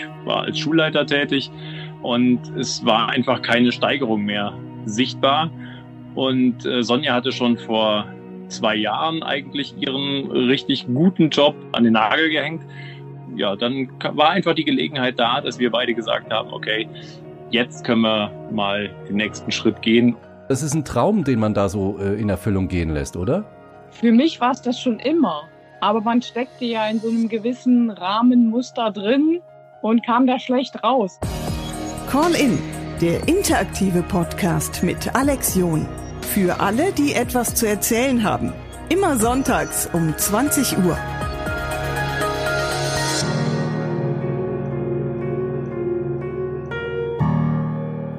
ich war als Schulleiter tätig und es war einfach keine Steigerung mehr sichtbar. Und äh, Sonja hatte schon vor zwei Jahren eigentlich ihren richtig guten Job an den Nagel gehängt. Ja, dann war einfach die Gelegenheit da, dass wir beide gesagt haben, okay, jetzt können wir mal den nächsten Schritt gehen. Das ist ein Traum, den man da so äh, in Erfüllung gehen lässt, oder? Für mich war es das schon immer. Aber man steckte ja in so einem gewissen Rahmenmuster drin und kam da schlecht raus. Call in, der interaktive Podcast mit Alex John. Für alle, die etwas zu erzählen haben. Immer sonntags um 20 Uhr.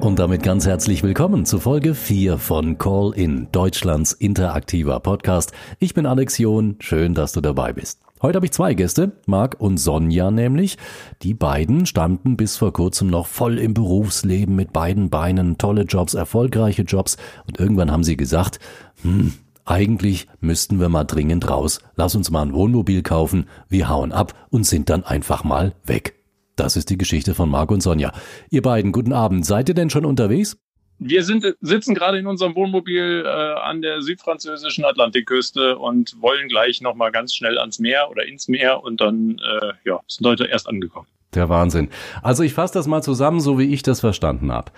Und damit ganz herzlich willkommen zu Folge 4 von Call In, Deutschlands interaktiver Podcast. Ich bin Alex John, schön, dass du dabei bist. Heute habe ich zwei Gäste, Marc und Sonja nämlich. Die beiden standen bis vor kurzem noch voll im Berufsleben mit beiden Beinen, tolle Jobs, erfolgreiche Jobs und irgendwann haben sie gesagt, hm, eigentlich müssten wir mal dringend raus. Lass uns mal ein Wohnmobil kaufen, wir hauen ab und sind dann einfach mal weg. Das ist die Geschichte von Marc und Sonja. Ihr beiden, guten Abend. Seid ihr denn schon unterwegs? Wir sind, sitzen gerade in unserem Wohnmobil äh, an der südfranzösischen Atlantikküste und wollen gleich nochmal ganz schnell ans Meer oder ins Meer und dann äh, ja, sind heute erst angekommen. Der Wahnsinn. Also ich fasse das mal zusammen, so wie ich das verstanden habe.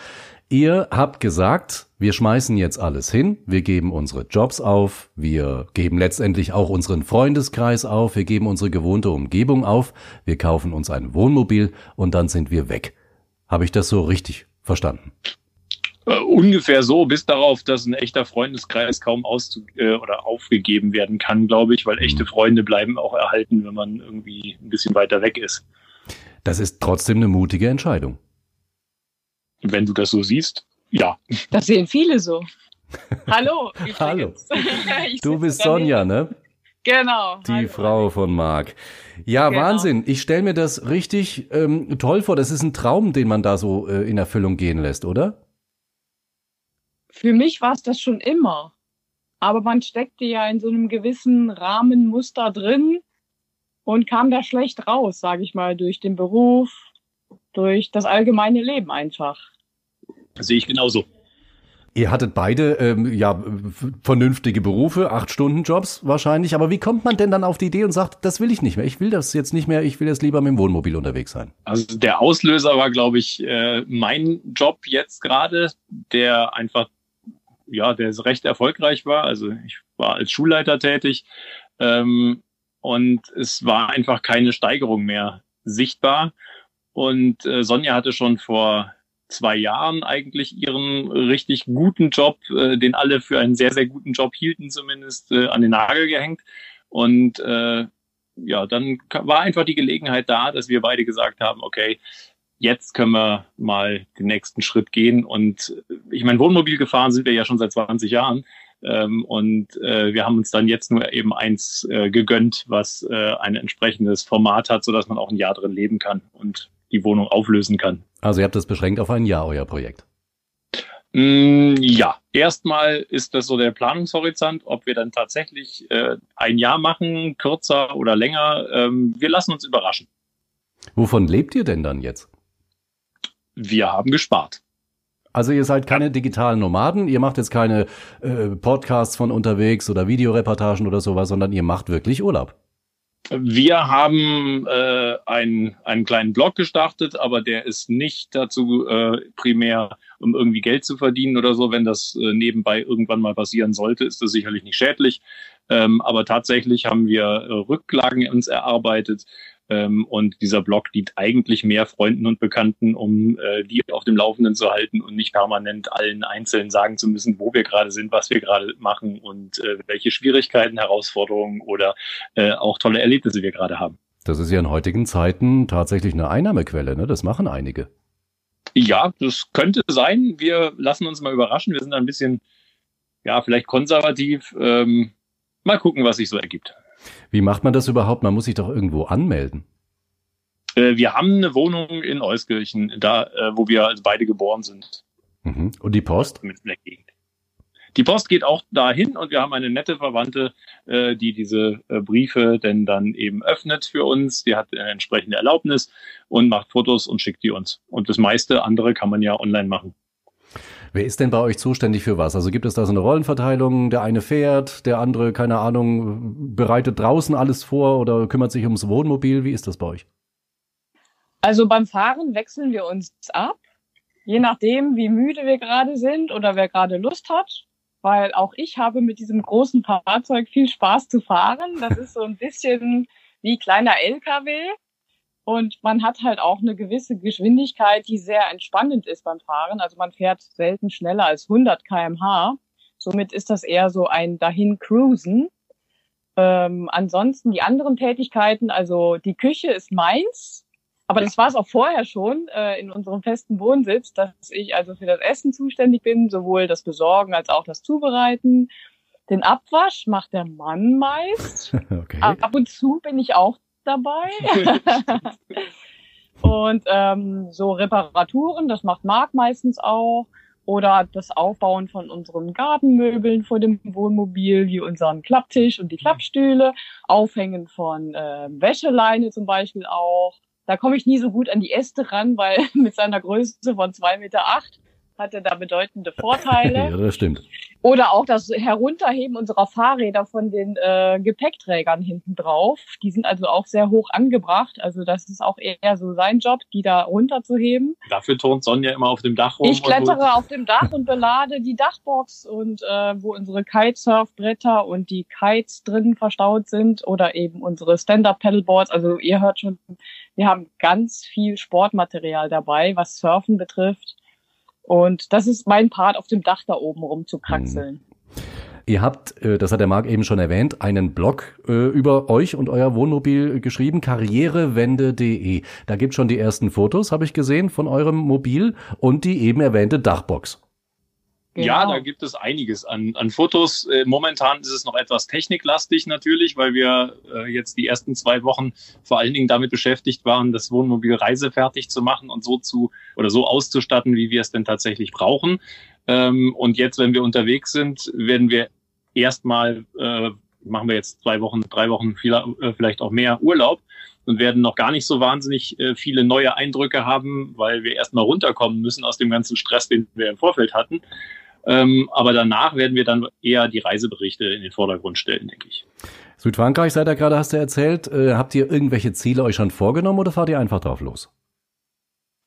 Ihr habt gesagt, wir schmeißen jetzt alles hin, wir geben unsere Jobs auf, wir geben letztendlich auch unseren Freundeskreis auf, wir geben unsere gewohnte Umgebung auf, wir kaufen uns ein Wohnmobil und dann sind wir weg. Habe ich das so richtig verstanden? Uh, ungefähr so, bis darauf, dass ein echter Freundeskreis kaum auszu äh, oder aufgegeben werden kann, glaube ich, weil echte mhm. Freunde bleiben auch erhalten, wenn man irgendwie ein bisschen weiter weg ist. Das ist trotzdem eine mutige Entscheidung. Wenn du das so siehst, ja. Das sehen viele so. Hallo. Hallo. du bist Sonja, ne? Genau. Die Hallo. Frau von Marc. Ja, genau. Wahnsinn. Ich stelle mir das richtig ähm, toll vor. Das ist ein Traum, den man da so äh, in Erfüllung gehen lässt, oder? Für mich war es das schon immer. Aber man steckte ja in so einem gewissen Rahmenmuster drin und kam da schlecht raus, sage ich mal, durch den Beruf, durch das allgemeine Leben einfach. Sehe ich genauso. Ihr hattet beide ähm, ja vernünftige Berufe, acht Stunden Jobs wahrscheinlich. Aber wie kommt man denn dann auf die Idee und sagt, das will ich nicht mehr? Ich will das jetzt nicht mehr. Ich will jetzt lieber mit dem Wohnmobil unterwegs sein. Also der Auslöser war, glaube ich, äh, mein Job jetzt gerade, der einfach ja, der recht erfolgreich war. Also ich war als Schulleiter tätig ähm, und es war einfach keine Steigerung mehr sichtbar. Und äh, Sonja hatte schon vor zwei Jahren eigentlich ihren richtig guten Job, äh, den alle für einen sehr, sehr guten Job hielten, zumindest äh, an den Nagel gehängt. Und äh, ja, dann war einfach die Gelegenheit da, dass wir beide gesagt haben, okay, jetzt können wir mal den nächsten Schritt gehen. Und äh, ich meine, Wohnmobil gefahren sind wir ja schon seit 20 Jahren. Ähm, und äh, wir haben uns dann jetzt nur eben eins äh, gegönnt, was äh, ein entsprechendes Format hat, sodass man auch ein Jahr drin leben kann. Und die Wohnung auflösen kann. Also ihr habt das beschränkt auf ein Jahr, euer Projekt? Mm, ja, erstmal ist das so der Planungshorizont, ob wir dann tatsächlich äh, ein Jahr machen, kürzer oder länger. Ähm, wir lassen uns überraschen. Wovon lebt ihr denn dann jetzt? Wir haben gespart. Also ihr seid keine digitalen Nomaden, ihr macht jetzt keine äh, Podcasts von unterwegs oder Videoreportagen oder sowas, sondern ihr macht wirklich Urlaub. Wir haben äh, einen, einen kleinen Blog gestartet, aber der ist nicht dazu äh, primär, um irgendwie Geld zu verdienen oder so. Wenn das äh, nebenbei irgendwann mal passieren sollte, ist das sicherlich nicht schädlich. Ähm, aber tatsächlich haben wir äh, Rücklagen uns erarbeitet, ähm, und dieser Blog dient eigentlich mehr Freunden und Bekannten, um äh, die auf dem Laufenden zu halten und nicht permanent allen einzeln sagen zu müssen, wo wir gerade sind, was wir gerade machen und äh, welche Schwierigkeiten, Herausforderungen oder äh, auch tolle Erlebnisse wir gerade haben. Das ist ja in heutigen Zeiten tatsächlich eine Einnahmequelle, ne? Das machen einige. Ja, das könnte sein. Wir lassen uns mal überraschen. Wir sind ein bisschen, ja, vielleicht konservativ. Ähm, mal gucken, was sich so ergibt. Wie macht man das überhaupt? Man muss sich doch irgendwo anmelden. Äh, wir haben eine Wohnung in Euskirchen, da, äh, wo wir also beide geboren sind. Mhm. Und die Post? Die Post geht auch dahin und wir haben eine nette Verwandte, äh, die diese äh, Briefe denn dann eben öffnet für uns. Die hat eine entsprechende Erlaubnis und macht Fotos und schickt die uns. Und das meiste andere kann man ja online machen. Wer ist denn bei euch zuständig für was? Also gibt es da so eine Rollenverteilung? Der eine fährt, der andere, keine Ahnung, bereitet draußen alles vor oder kümmert sich ums Wohnmobil? Wie ist das bei euch? Also beim Fahren wechseln wir uns ab, je nachdem, wie müde wir gerade sind oder wer gerade Lust hat. Weil auch ich habe mit diesem großen Fahrzeug viel Spaß zu fahren. Das ist so ein bisschen wie kleiner LKW. Und man hat halt auch eine gewisse Geschwindigkeit, die sehr entspannend ist beim Fahren. Also man fährt selten schneller als 100 kmh. Somit ist das eher so ein dahin cruisen. Ähm, ansonsten die anderen Tätigkeiten, also die Küche ist meins, aber das war es auch vorher schon äh, in unserem festen Wohnsitz, dass ich also für das Essen zuständig bin, sowohl das Besorgen als auch das Zubereiten. Den Abwasch macht der Mann meist. Okay. Ab und zu bin ich auch dabei. und ähm, so Reparaturen, das macht Marc meistens auch. Oder das Aufbauen von unseren Gartenmöbeln vor dem Wohnmobil, wie unseren Klapptisch und die Klappstühle. Aufhängen von äh, Wäscheleine zum Beispiel auch. Da komme ich nie so gut an die Äste ran, weil mit seiner Größe von zwei Meter acht hatte da bedeutende Vorteile. ja, das stimmt. Oder auch das Herunterheben unserer Fahrräder von den äh, Gepäckträgern hinten drauf. Die sind also auch sehr hoch angebracht. Also das ist auch eher so sein Job, die da runterzuheben. Dafür turnt Sonja immer auf dem Dach rum. Ich klettere auf dem Dach und belade die Dachbox und äh, wo unsere Kitesurfbretter und die Kites drin verstaut sind oder eben unsere Stand-Up-Pedalboards. Also ihr hört schon, wir haben ganz viel Sportmaterial dabei, was Surfen betrifft. Und das ist mein Part, auf dem Dach da oben rumzukraxeln. Hm. Ihr habt, äh, das hat der Marc eben schon erwähnt, einen Blog äh, über euch und euer Wohnmobil geschrieben, karrierewende.de. Da gibt schon die ersten Fotos, habe ich gesehen, von eurem Mobil und die eben erwähnte Dachbox. Genau. Ja, da gibt es einiges an, an Fotos. Äh, momentan ist es noch etwas techniklastig natürlich, weil wir äh, jetzt die ersten zwei Wochen vor allen Dingen damit beschäftigt waren, das Wohnmobil reisefertig zu machen und so zu oder so auszustatten, wie wir es denn tatsächlich brauchen. Ähm, und jetzt, wenn wir unterwegs sind, werden wir erstmal, äh, machen wir jetzt zwei Wochen, drei Wochen, viel, vielleicht auch mehr Urlaub und werden noch gar nicht so wahnsinnig viele neue Eindrücke haben, weil wir erstmal runterkommen müssen aus dem ganzen Stress, den wir im Vorfeld hatten. Ähm, aber danach werden wir dann eher die Reiseberichte in den Vordergrund stellen, denke ich. Südfrankreich, seid ihr gerade, hast du erzählt. Äh, habt ihr irgendwelche Ziele euch schon vorgenommen oder fahrt ihr einfach drauf los?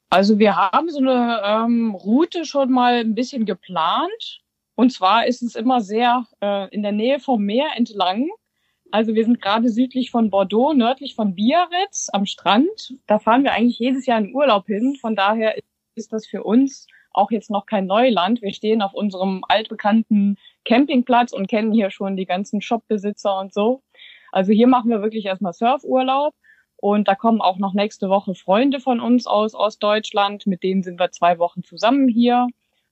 Also wir haben so eine ähm, Route schon mal ein bisschen geplant. Und zwar ist es immer sehr äh, in der Nähe vom Meer entlang. Also wir sind gerade südlich von Bordeaux, nördlich von Biarritz am Strand. Da fahren wir eigentlich jedes Jahr in Urlaub hin. Von daher ist das für uns auch jetzt noch kein Neuland. Wir stehen auf unserem altbekannten Campingplatz und kennen hier schon die ganzen Shopbesitzer und so. Also hier machen wir wirklich erstmal Surfurlaub. Und da kommen auch noch nächste Woche Freunde von uns aus Ostdeutschland. Mit denen sind wir zwei Wochen zusammen hier.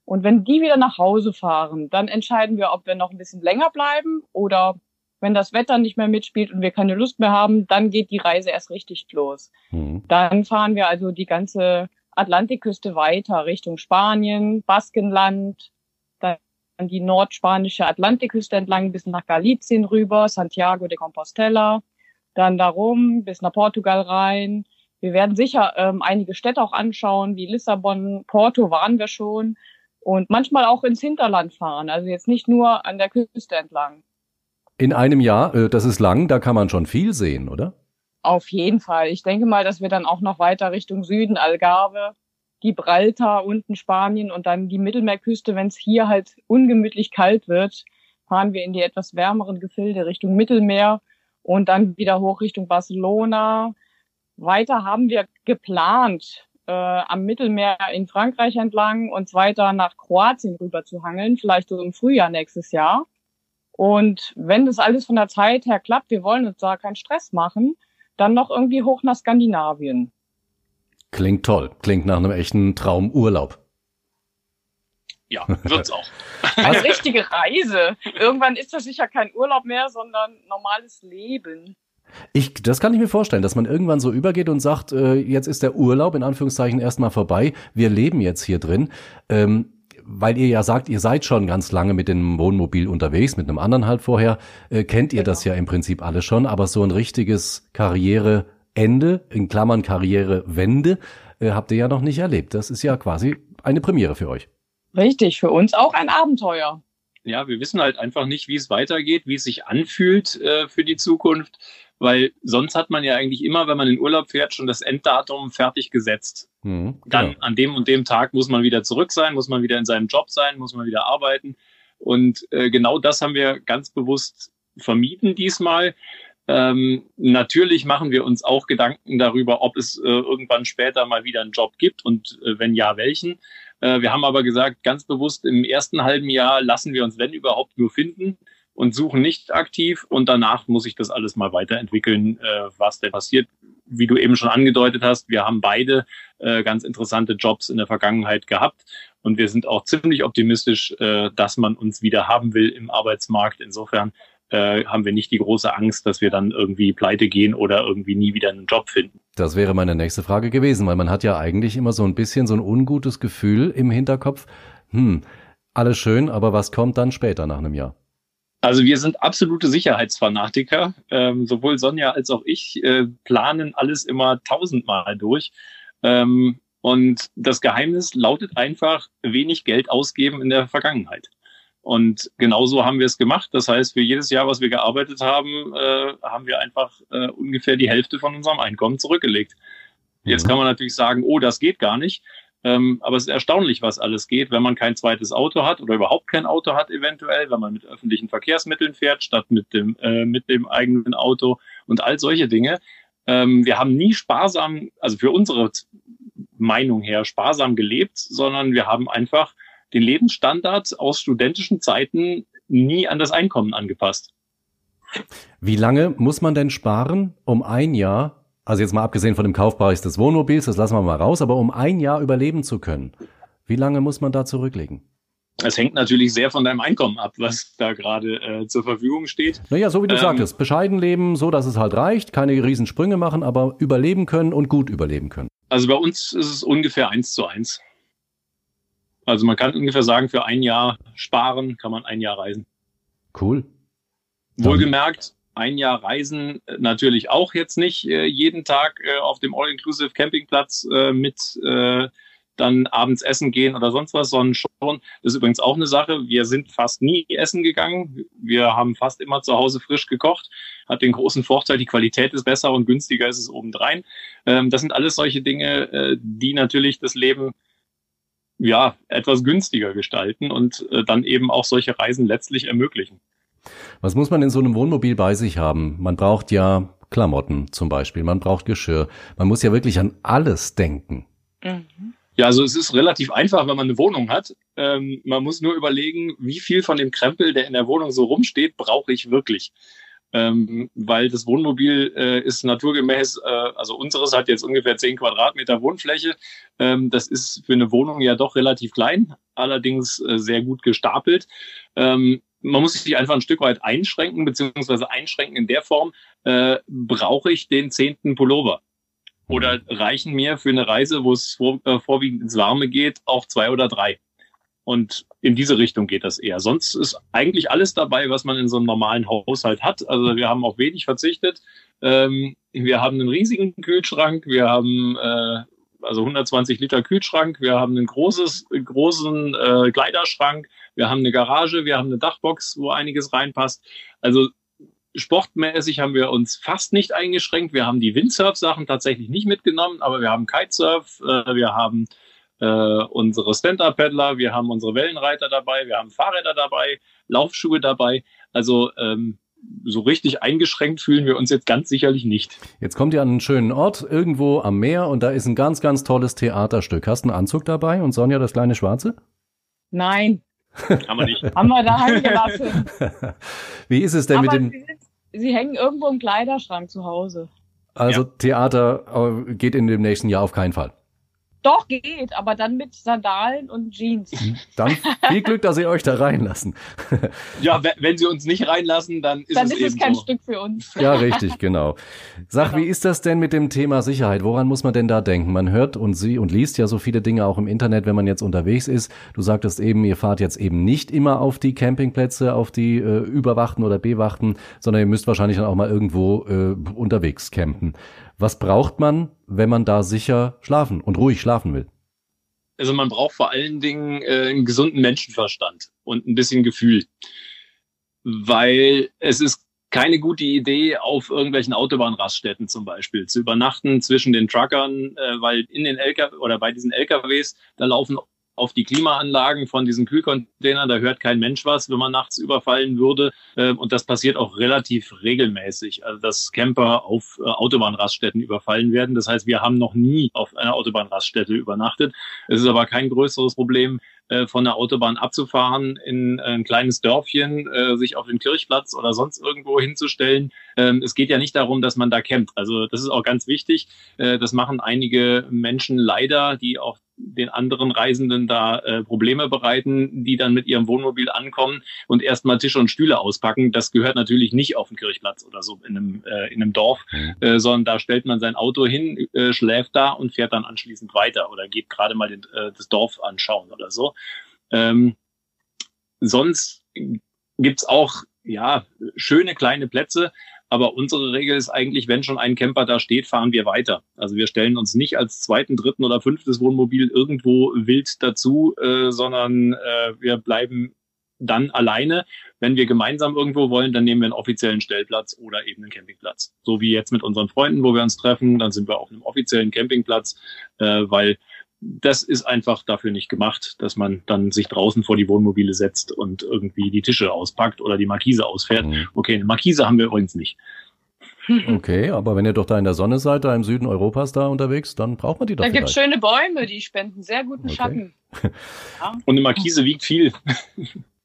Und wenn die wieder nach Hause fahren, dann entscheiden wir, ob wir noch ein bisschen länger bleiben oder wenn das Wetter nicht mehr mitspielt und wir keine Lust mehr haben, dann geht die Reise erst richtig los. Mhm. Dann fahren wir also die ganze Atlantikküste weiter Richtung Spanien, Baskenland, dann die nordspanische Atlantikküste entlang bis nach Galicien rüber, Santiago de Compostela, dann darum bis nach Portugal rein. Wir werden sicher ähm, einige Städte auch anschauen, wie Lissabon, Porto waren wir schon und manchmal auch ins Hinterland fahren, also jetzt nicht nur an der Küste entlang. In einem Jahr, äh, das ist lang, da kann man schon viel sehen, oder? Auf jeden Fall. Ich denke mal, dass wir dann auch noch weiter Richtung Süden, Algarve, Gibraltar, unten Spanien und dann die Mittelmeerküste, wenn es hier halt ungemütlich kalt wird, fahren wir in die etwas wärmeren Gefilde Richtung Mittelmeer und dann wieder hoch Richtung Barcelona. Weiter haben wir geplant, äh, am Mittelmeer in Frankreich entlang und weiter nach Kroatien rüber zu hangeln, vielleicht so im Frühjahr nächstes Jahr. Und wenn das alles von der Zeit her klappt, wir wollen uns da keinen Stress machen, dann noch irgendwie hoch nach Skandinavien. Klingt toll. Klingt nach einem echten Traumurlaub. Ja, wird's auch. Eine richtige Reise. Irgendwann ist das sicher kein Urlaub mehr, sondern normales Leben. Ich, das kann ich mir vorstellen, dass man irgendwann so übergeht und sagt, äh, jetzt ist der Urlaub in Anführungszeichen erstmal vorbei. Wir leben jetzt hier drin. Ähm, weil ihr ja sagt, ihr seid schon ganz lange mit dem Wohnmobil unterwegs, mit einem anderen halt vorher, äh, kennt ihr genau. das ja im Prinzip alle schon, aber so ein richtiges Karriereende, in Klammern Karrierewende, äh, habt ihr ja noch nicht erlebt. Das ist ja quasi eine Premiere für euch. Richtig, für uns auch ein Abenteuer. Ja, wir wissen halt einfach nicht, wie es weitergeht, wie es sich anfühlt äh, für die Zukunft weil sonst hat man ja eigentlich immer, wenn man in Urlaub fährt, schon das Enddatum fertig gesetzt. Mhm, Dann genau. an dem und dem Tag muss man wieder zurück sein, muss man wieder in seinem Job sein, muss man wieder arbeiten. Und äh, genau das haben wir ganz bewusst vermieden diesmal. Ähm, natürlich machen wir uns auch Gedanken darüber, ob es äh, irgendwann später mal wieder einen Job gibt und äh, wenn ja, welchen. Äh, wir haben aber gesagt, ganz bewusst im ersten halben Jahr lassen wir uns, wenn überhaupt, nur finden und suchen nicht aktiv und danach muss ich das alles mal weiterentwickeln, äh, was denn passiert. Wie du eben schon angedeutet hast, wir haben beide äh, ganz interessante Jobs in der Vergangenheit gehabt und wir sind auch ziemlich optimistisch, äh, dass man uns wieder haben will im Arbeitsmarkt. Insofern äh, haben wir nicht die große Angst, dass wir dann irgendwie pleite gehen oder irgendwie nie wieder einen Job finden. Das wäre meine nächste Frage gewesen, weil man hat ja eigentlich immer so ein bisschen so ein ungutes Gefühl im Hinterkopf. Hm, alles schön, aber was kommt dann später nach einem Jahr? Also wir sind absolute Sicherheitsfanatiker. Ähm, sowohl Sonja als auch ich äh, planen alles immer tausendmal durch. Ähm, und das Geheimnis lautet einfach, wenig Geld ausgeben in der Vergangenheit. Und genauso haben wir es gemacht. Das heißt, für jedes Jahr, was wir gearbeitet haben, äh, haben wir einfach äh, ungefähr die Hälfte von unserem Einkommen zurückgelegt. Jetzt mhm. kann man natürlich sagen, oh, das geht gar nicht. Ähm, aber es ist erstaunlich, was alles geht, wenn man kein zweites Auto hat oder überhaupt kein Auto hat, eventuell, wenn man mit öffentlichen Verkehrsmitteln fährt, statt mit dem, äh, mit dem eigenen Auto und all solche Dinge. Ähm, wir haben nie sparsam, also für unsere Meinung her, sparsam gelebt, sondern wir haben einfach den Lebensstandard aus studentischen Zeiten nie an das Einkommen angepasst. Wie lange muss man denn sparen, um ein Jahr also jetzt mal abgesehen von dem Kaufpreis des Wohnmobils, das lassen wir mal raus, aber um ein Jahr überleben zu können, wie lange muss man da zurücklegen? Es hängt natürlich sehr von deinem Einkommen ab, was da gerade äh, zur Verfügung steht. Naja, so wie du ähm, sagtest, bescheiden leben, so dass es halt reicht, keine Riesensprünge machen, aber überleben können und gut überleben können. Also bei uns ist es ungefähr eins zu eins. Also man kann ungefähr sagen, für ein Jahr sparen kann man ein Jahr reisen. Cool. Wohlgemerkt, ein Jahr Reisen äh, natürlich auch jetzt nicht äh, jeden Tag äh, auf dem All-Inclusive Campingplatz äh, mit äh, dann abends essen gehen oder sonst was, sondern schon, das ist übrigens auch eine Sache, wir sind fast nie essen gegangen. Wir haben fast immer zu Hause frisch gekocht. Hat den großen Vorteil, die Qualität ist besser und günstiger ist es obendrein. Ähm, das sind alles solche Dinge, äh, die natürlich das Leben ja etwas günstiger gestalten und äh, dann eben auch solche Reisen letztlich ermöglichen. Was muss man in so einem Wohnmobil bei sich haben? Man braucht ja Klamotten zum Beispiel, man braucht Geschirr. Man muss ja wirklich an alles denken. Ja, also es ist relativ einfach, wenn man eine Wohnung hat. Ähm, man muss nur überlegen, wie viel von dem Krempel, der in der Wohnung so rumsteht, brauche ich wirklich. Ähm, weil das Wohnmobil äh, ist naturgemäß, äh, also unseres hat jetzt ungefähr 10 Quadratmeter Wohnfläche. Ähm, das ist für eine Wohnung ja doch relativ klein, allerdings äh, sehr gut gestapelt. Ähm, man muss sich einfach ein Stück weit einschränken, beziehungsweise einschränken in der Form, äh, brauche ich den zehnten Pullover? Oder mhm. reichen mir für eine Reise, wo es vor, äh, vorwiegend ins Warme geht, auch zwei oder drei? Und in diese Richtung geht das eher. Sonst ist eigentlich alles dabei, was man in so einem normalen Haushalt hat. Also wir haben auf wenig verzichtet. Ähm, wir haben einen riesigen Kühlschrank, wir haben äh, also 120 Liter Kühlschrank, wir haben einen großes, großen äh, Kleiderschrank, wir haben eine Garage, wir haben eine Dachbox, wo einiges reinpasst. Also sportmäßig haben wir uns fast nicht eingeschränkt. Wir haben die Windsurf-Sachen tatsächlich nicht mitgenommen, aber wir haben Kitesurf, äh, wir haben äh, unsere Stand-Up-Paddler, wir haben unsere Wellenreiter dabei, wir haben Fahrräder dabei, Laufschuhe dabei. Also ähm, so richtig eingeschränkt fühlen wir uns jetzt ganz sicherlich nicht. Jetzt kommt ihr an einen schönen Ort, irgendwo am Meer, und da ist ein ganz, ganz tolles Theaterstück. Hast du einen Anzug dabei und Sonja das kleine Schwarze? Nein. Haben wir nicht. Haben wir daheim gelassen. Wie ist es denn Aber mit dem... Sie, sie, hängen irgendwo im Kleiderschrank zu Hause. Also ja. Theater äh, geht in dem nächsten Jahr auf keinen Fall. Doch, geht, aber dann mit Sandalen und Jeans. Dann viel Glück, dass sie euch da reinlassen. ja, wenn sie uns nicht reinlassen, dann ist dann es ist eben es kein so. Stück für uns. Ja, richtig, genau. Sag, Genau. wie ist das denn mit dem Thema Sicherheit? Woran muss man denn da denken? Man hört und sie und liest ja so viele Dinge auch im Internet, wenn man jetzt unterwegs ist. Du sagtest eben, ihr fahrt jetzt eben nicht immer auf die Campingplätze, auf die äh, überwachten oder bewachten, sondern ihr müsst wahrscheinlich dann auch mal irgendwo äh, unterwegs campen. Was braucht man, wenn man da sicher schlafen und ruhig schlafen will? Also man braucht vor allen Dingen äh, einen gesunden Menschenverstand und ein bisschen Gefühl. Weil es ist keine gute Idee, auf irgendwelchen Autobahnraststätten zum Beispiel zu übernachten zwischen den Truckern, äh, weil in den LKW oder bei diesen LKWs, da laufen auf die Klimaanlagen von diesen Kühlcontainern, da hört kein Mensch was, wenn man nachts überfallen würde. Äh, und das passiert auch relativ regelmäßig, also dass Camper auf äh, Autobahnraststätten überfallen werden. Das heißt, wir haben noch nie auf einer Autobahnraststätte übernachtet. Es ist aber kein größeres Problem, äh, von der Autobahn abzufahren, in ein kleines Dörfchen, äh, sich auf den Kirchplatz oder sonst irgendwo hinzustellen. Ähm, es geht ja nicht darum, dass man da campt. Also das ist auch ganz wichtig. Das machen einige Menschen leider, die auch den anderen Reisenden da äh, Probleme bereiten, die dann mit ihrem Wohnmobil ankommen und erstmal Tische und Stühle auspacken. Das gehört natürlich nicht auf den Kirchplatz oder so in einem, äh, in einem Dorf, äh, sondern da stellt man sein Auto hin, äh, schläft da und fährt dann anschließend weiter oder geht gerade mal den, äh, das Dorf anschauen oder so. Ähm, sonst gibt's auch ja schöne kleine Plätze, aber unsere Regel ist eigentlich, wenn schon ein Camper da steht, fahren wir weiter. Also wir stellen uns nicht als zweiten, dritten oder fünftes Wohnmobil irgendwo wild dazu, äh, sondern äh, wir bleiben dann alleine. Wenn wir gemeinsam irgendwo wollen, dann nehmen wir einen offiziellen Stellplatz oder eben einen Campingplatz. So wie jetzt mit unseren Freunden, wo wir uns treffen, dann sind wir auf einem offiziellen Campingplatz, äh, weil das ist einfach dafür nicht gemacht, dass man dann sich draußen vor die Wohnmobile setzt und irgendwie die Tische auspackt oder die Markise ausfährt. Mhm. Okay, eine Markise haben wir übrigens nicht. Okay, aber wenn ihr doch da in der Sonne seid, da im Süden Europas da unterwegs, dann braucht man die doch Da gibt es schöne Bäume, die spenden sehr guten Okay. Schatten. Und eine Markise wiegt viel.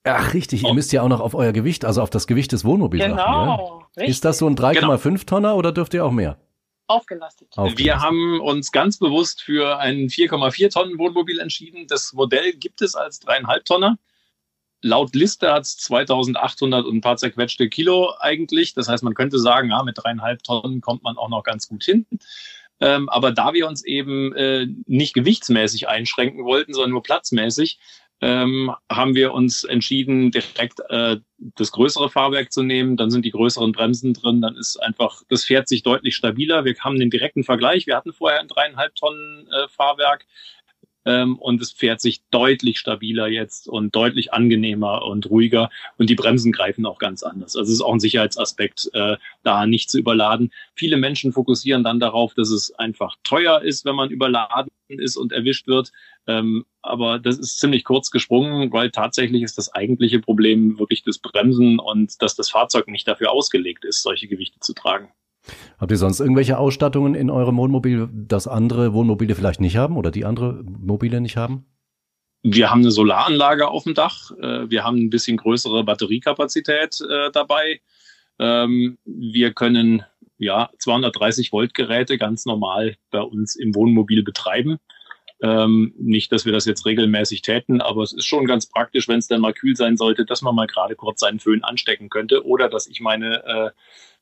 Ach, richtig, ihr müsst ja auch noch auf euer Gewicht, also auf das Gewicht des Wohnmobils achten. Genau. Ja? Ist das so ein 3,5 Tonner oder dürft ihr auch mehr? Aufgelastet. Aufgelastet? Wir haben uns ganz bewusst für ein 4,4 Tonnen Wohnmobil entschieden. Das Modell gibt es als dreieinhalb Tonner. Laut Liste hat es 2800 und ein paar zerquetschte Kilo eigentlich. Das heißt, man könnte sagen, ja, mit dreieinhalb Tonnen kommt man auch noch ganz gut hin. Ähm, aber da wir uns eben äh, nicht gewichtsmäßig einschränken wollten, sondern nur platzmäßig, ähm, haben wir uns entschieden, direkt äh, das größere Fahrwerk zu nehmen. Dann sind die größeren Bremsen drin. Dann ist einfach, das fährt sich deutlich stabiler. Wir haben den direkten Vergleich. Wir hatten vorher ein dreieinhalb Tonnen äh, Fahrwerk. Ähm, und es fährt sich deutlich stabiler jetzt und deutlich angenehmer und ruhiger. Und die Bremsen greifen auch ganz anders. Also es ist auch ein Sicherheitsaspekt, äh, da nicht zu überladen. Viele Menschen fokussieren dann darauf, dass es einfach teuer ist, wenn man überladen ist und erwischt wird. Ähm, aber das ist ziemlich kurz gesprungen, weil tatsächlich ist das eigentliche Problem wirklich das Bremsen und dass das Fahrzeug nicht dafür ausgelegt ist, solche Gewichte zu tragen. Habt ihr sonst irgendwelche Ausstattungen in eurem Wohnmobil, das andere Wohnmobile vielleicht nicht haben oder die andere Mobile nicht haben? Wir haben eine Solaranlage auf dem Dach. Äh, Wir haben ein bisschen größere Batteriekapazität äh, dabei. Ähm, Wir können ja 230 Volt Geräte ganz normal bei uns im Wohnmobil betreiben. Ähm, nicht, dass wir das jetzt regelmäßig täten, aber es ist schon ganz praktisch, wenn es dann mal kühl sein sollte, dass man mal gerade kurz seinen Föhn anstecken könnte oder dass ich meine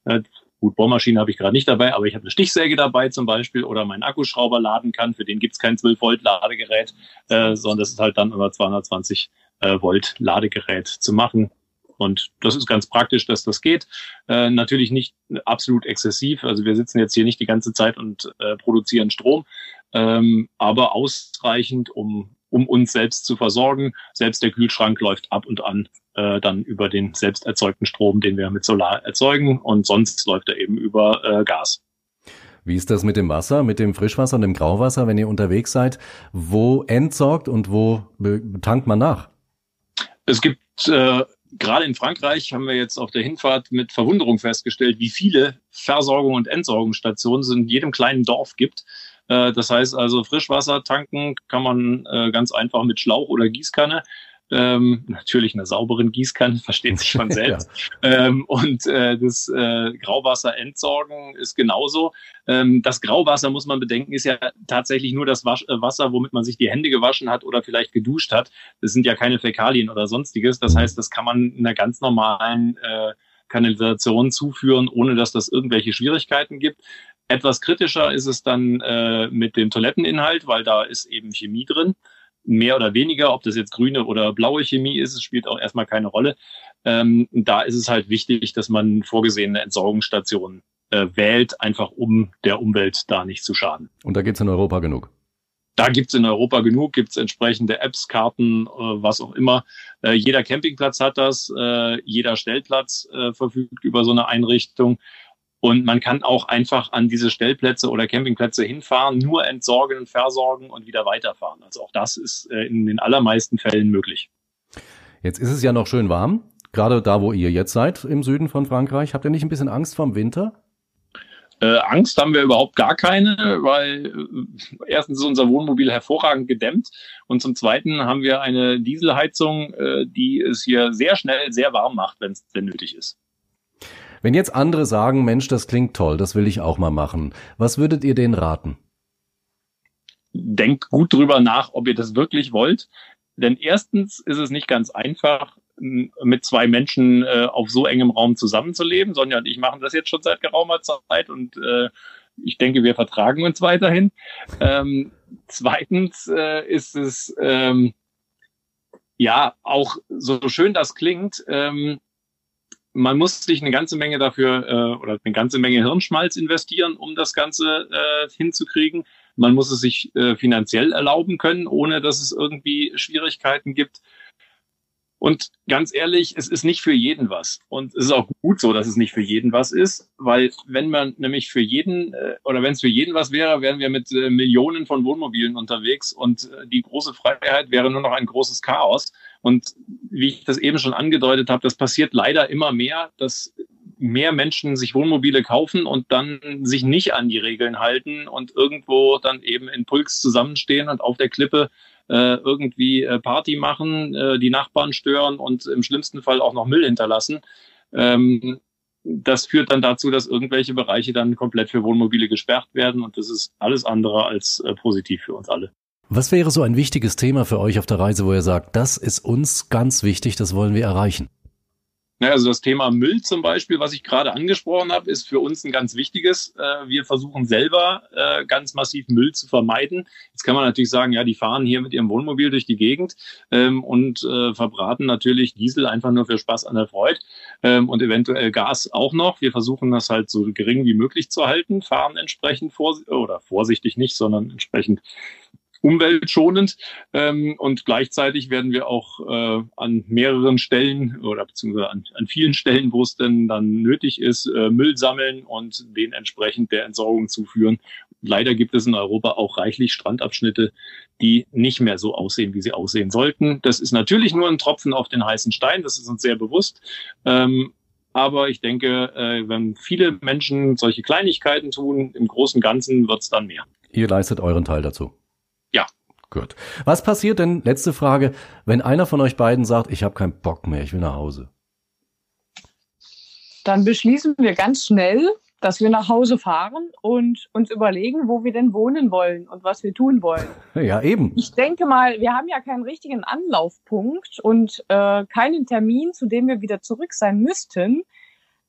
äh, äh, Gut, Bohrmaschine habe ich gerade nicht dabei, aber ich habe eine Stichsäge dabei zum Beispiel oder meinen Akkuschrauber laden kann. Für den gibt es kein 12-Volt-Ladegerät, äh, sondern das ist halt dann über 220 äh, Volt Ladegerät zu machen. Und das ist ganz praktisch, dass das geht. Äh, natürlich nicht absolut exzessiv. Also wir sitzen jetzt hier nicht die ganze Zeit und äh, produzieren Strom, ähm, aber ausreichend, um, um uns selbst zu versorgen. Selbst der Kühlschrank läuft ab und an äh, dann über den selbst erzeugten Strom, den wir mit Solar erzeugen. Und sonst läuft er eben über äh, Gas. Wie ist das mit dem Wasser, mit dem Frischwasser und dem Grauwasser, wenn ihr unterwegs seid? Wo entsorgt und wo tankt man nach? Es gibt äh, gerade in Frankreich haben wir jetzt auf der Hinfahrt mit Verwunderung festgestellt, wie viele Versorgung- und Entsorgungsstationen es in jedem kleinen Dorf gibt. Äh, das heißt also, Frischwasser tanken kann man äh, ganz einfach mit Schlauch oder Gießkanne. ähm, natürlich einer sauberen Gießkanne, versteht sich von selbst. ja. ähm, und äh, das äh, Grauwasserentsorgen ist genauso. Ähm, das Grauwasser, muss man bedenken, ist ja tatsächlich nur das Wasch äh, Wasser, womit man sich die Hände gewaschen hat oder vielleicht geduscht hat. Das sind ja keine Fäkalien oder sonstiges. Das heißt, das kann man in einer ganz normalen Kanalisation zuführen, ohne dass das irgendwelche Schwierigkeiten gibt. Etwas kritischer ist es dann äh, mit dem Toiletteninhalt, weil da ist eben Chemie drin mehr oder weniger, ob das jetzt grüne oder blaue Chemie ist, spielt auch erstmal keine Rolle. Ähm, da ist es halt wichtig, dass man vorgesehene Entsorgungsstationen äh, wählt, einfach um der Umwelt da nicht zu schaden. Und da gibt's in Europa genug. Da gibt's in Europa genug, gibt's entsprechende Apps, Karten, äh, was auch immer. Äh, jeder Campingplatz hat das, äh, jeder Stellplatz äh, verfügt über so eine Einrichtung. Und man kann auch einfach an diese Stellplätze oder Campingplätze hinfahren, nur entsorgen und versorgen und wieder weiterfahren. Also auch das ist äh, in den allermeisten Fällen möglich. Jetzt ist es ja noch schön warm, gerade da, wo ihr jetzt seid, im Süden von Frankreich. Habt ihr nicht ein bisschen Angst vorm Winter? Äh, Angst haben wir überhaupt gar keine, weil äh, erstens ist unser Wohnmobil hervorragend gedämmt und zum Zweiten haben wir eine Dieselheizung, äh, die es hier sehr schnell sehr warm macht, wenn es denn nötig ist. Wenn jetzt andere sagen, Mensch, das klingt toll, das will ich auch mal machen, was würdet ihr denen raten? Denkt gut drüber nach, ob ihr das wirklich wollt. Denn erstens ist es nicht ganz einfach, mit zwei Menschen äh, auf so engem Raum zusammenzuleben. Sonja und ich machen das jetzt schon seit geraumer Zeit und äh, ich denke, wir vertragen uns weiterhin. Ähm, zweitens äh, ist es ähm, ja auch so schön das klingt. Ähm, man muss sich eine ganze Menge dafür äh, oder eine ganze Menge Hirnschmalz investieren, um das Ganze äh, hinzukriegen. Man muss es sich äh, finanziell erlauben können, ohne dass es irgendwie Schwierigkeiten gibt. Und ganz ehrlich, es ist nicht für jeden was. Und es ist auch gut so, dass es nicht für jeden was ist, weil wenn man nämlich für jeden äh, oder wenn es für jeden was wäre, wären wir mit äh, Millionen von Wohnmobilen unterwegs und äh, die große Freiheit wäre nur noch ein großes Chaos. Und wie ich das eben schon angedeutet habe, das passiert leider immer mehr, dass mehr Menschen sich Wohnmobile kaufen und dann sich nicht an die Regeln halten und irgendwo dann eben in Puls zusammenstehen und auf der Klippe äh, irgendwie äh, Party machen, äh, die Nachbarn stören und im schlimmsten Fall auch noch Müll hinterlassen. Ähm, das führt dann dazu, dass irgendwelche Bereiche dann komplett für Wohnmobile gesperrt werden und das ist alles andere als äh, positiv für uns alle. Was wäre so ein wichtiges Thema für euch auf der Reise, wo ihr sagt, das ist uns ganz wichtig, das wollen wir erreichen? Ja, also das Thema Müll zum Beispiel, was ich gerade angesprochen habe, ist für uns ein ganz wichtiges. Äh, wir versuchen selber äh, ganz massiv Müll zu vermeiden. Jetzt kann man natürlich sagen, ja, die fahren hier mit ihrem Wohnmobil durch die Gegend ähm, und äh, verbraten natürlich Diesel einfach nur für Spaß an der Freude ähm, und eventuell Gas auch noch. Wir versuchen das halt so gering wie möglich zu halten, fahren entsprechend vor oder vorsichtig nicht, sondern entsprechend umweltschonend ähm, und gleichzeitig werden wir auch äh, an mehreren Stellen oder beziehungsweise an, an vielen Stellen, wo es denn dann nötig ist, äh, Müll sammeln und den entsprechend der Entsorgung zuführen. Leider gibt es in Europa auch reichlich Strandabschnitte, die nicht mehr so aussehen, wie sie aussehen sollten. Das ist natürlich nur ein Tropfen auf den heißen Stein, das ist uns sehr bewusst. Ähm, aber ich denke, äh, wenn viele Menschen solche Kleinigkeiten tun, im Großen Ganzen wird es dann mehr. Ihr leistet euren Teil dazu. Gut. Was passiert denn, letzte Frage, wenn einer von euch beiden sagt, ich habe keinen Bock mehr, ich will nach Hause? Dann beschließen wir ganz schnell, dass wir nach Hause fahren und uns überlegen, wo wir denn wohnen wollen und was wir tun wollen. Ja, eben. Ich denke mal, wir haben ja keinen richtigen Anlaufpunkt und äh, keinen Termin, zu dem wir wieder zurück sein müssten.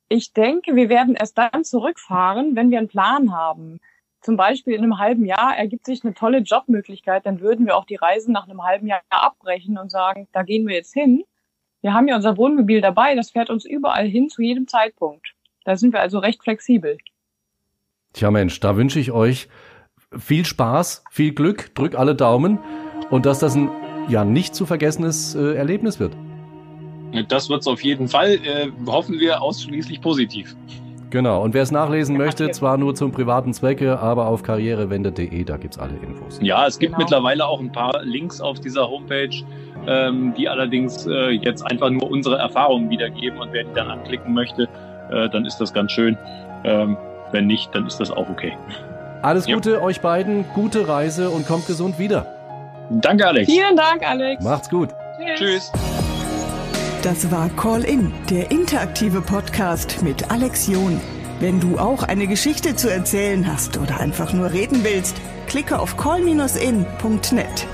Ich denke, wir werden erst dann zurückfahren, wenn wir einen Plan haben zum Beispiel in einem halben Jahr ergibt sich eine tolle Jobmöglichkeit, dann würden wir auch die Reisen nach einem halben Jahr abbrechen und sagen, da gehen wir jetzt hin. Wir haben ja unser Wohnmobil dabei, das fährt uns überall hin zu jedem Zeitpunkt. Da sind wir also recht flexibel. Tja Mensch, da wünsche ich euch viel Spaß, viel Glück, drück alle Daumen und dass das ein ja nicht zu vergessenes äh, Erlebnis wird. Das wird es auf jeden Fall. Äh, hoffen wir ausschließlich positiv. Genau, und wer es nachlesen möchte, zwar nur zum privaten Zwecke, aber auf karrierewende.de, da gibt es alle Infos. Ja, es gibt genau. mittlerweile auch ein paar Links auf dieser Homepage, ähm, die allerdings äh, jetzt einfach nur unsere Erfahrungen wiedergeben und wer die dann anklicken möchte, äh, dann ist das ganz schön. Ähm, wenn nicht, dann ist das auch okay. Alles Gute ja. euch beiden, gute Reise und kommt gesund wieder. Danke, Alex. Vielen Dank, Alex. Macht's gut. Tschüss. Das war Call In, der interaktive Podcast mit Alex John. Wenn du auch eine Geschichte zu erzählen hast oder einfach nur reden willst, klicke auf call-in.net.